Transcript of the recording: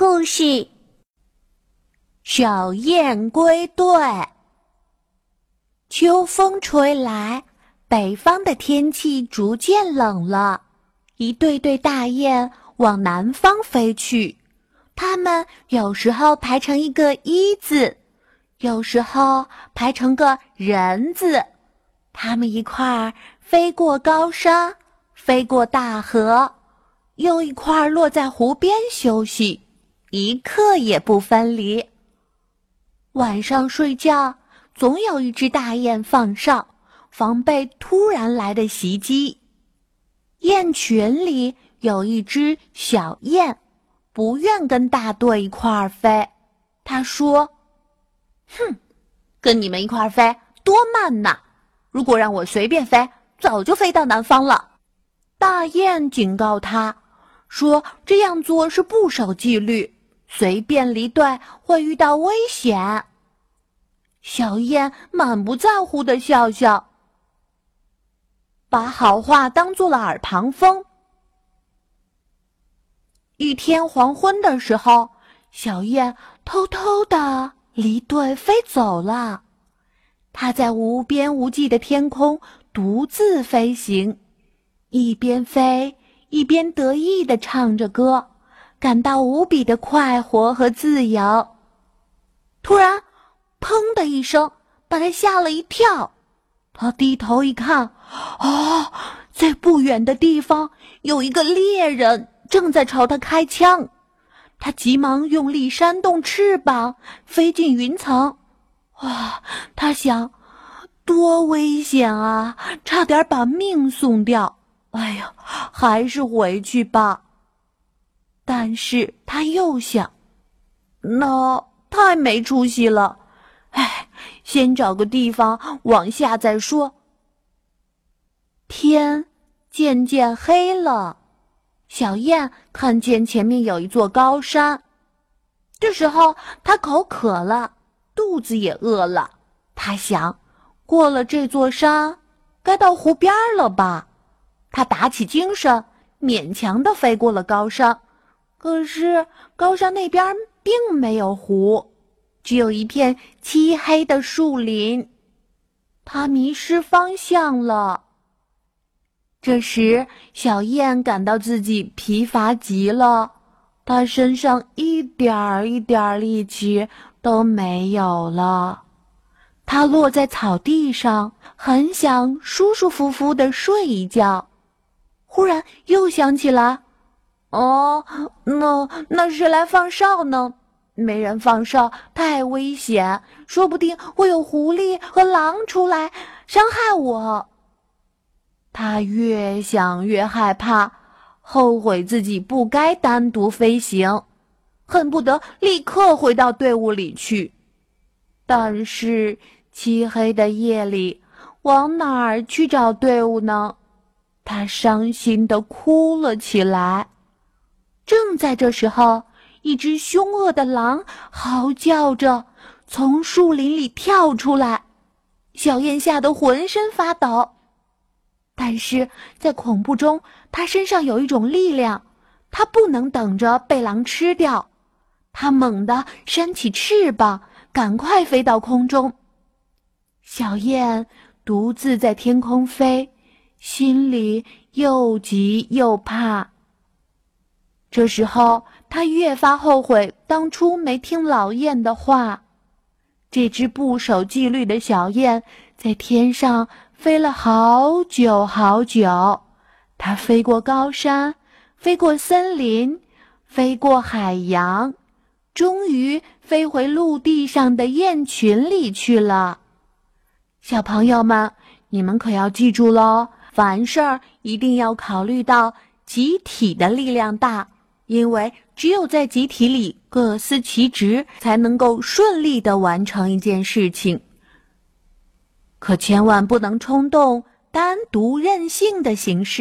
故事：小雁归队。秋风吹来，北方的天气逐渐冷了。一对对大雁往南方飞去，它们有时候排成一个“一”字，有时候排成个人字。它们一块儿飞过高山，飞过大河。又一块儿落在湖边休息，一刻也不分离。晚上睡觉，总有一只大雁放哨，防备突然来的袭击。雁群里有一只小雁，不愿跟大队一块儿飞。他说：“哼，跟你们一块儿飞多慢呐！如果让我随便飞，早就飞到南方了。”大雁警告他。说这样做是不守纪律，随便离队会遇到危险。小燕满不在乎的笑笑，把好话当做了耳旁风。一天黄昏的时候，小燕偷偷的离队飞走了。它在无边无际的天空独自飞行，一边飞。一边得意地唱着歌，感到无比的快活和自由。突然，砰的一声，把他吓了一跳。他低头一看，哦，在不远的地方有一个猎人正在朝他开枪。他急忙用力扇动翅膀，飞进云层。哇，他想，多危险啊，差点把命送掉。哎呀，还是回去吧。但是他又想，那太没出息了。哎，先找个地方往下再说。天渐渐黑了，小燕看见前面有一座高山。这时候他口渴了，肚子也饿了。他想，过了这座山，该到湖边了吧。他打起精神，勉强的飞过了高山。可是高山那边并没有湖，只有一片漆黑的树林。他迷失方向了。这时，小燕感到自己疲乏极了，她身上一点儿一点儿力气都没有了。她落在草地上，很想舒舒服服的睡一觉。忽然又想起来，哦，那那谁来放哨呢？没人放哨太危险，说不定会有狐狸和狼出来伤害我。他越想越害怕，后悔自己不该单独飞行，恨不得立刻回到队伍里去。但是漆黑的夜里，往哪儿去找队伍呢？他伤心的哭了起来。正在这时候，一只凶恶的狼嚎叫着从树林里跳出来，小燕吓得浑身发抖。但是在恐怖中，它身上有一种力量，它不能等着被狼吃掉。它猛地扇起翅膀，赶快飞到空中。小燕独自在天空飞。心里又急又怕。这时候，他越发后悔当初没听老雁的话。这只不守纪律的小雁在天上飞了好久好久，它飞过高山，飞过森林，飞过海洋，终于飞回陆地上的雁群里去了。小朋友们，你们可要记住喽！凡事儿一定要考虑到集体的力量大，因为只有在集体里各司其职，才能够顺利的完成一件事情。可千万不能冲动、单独任性的行事。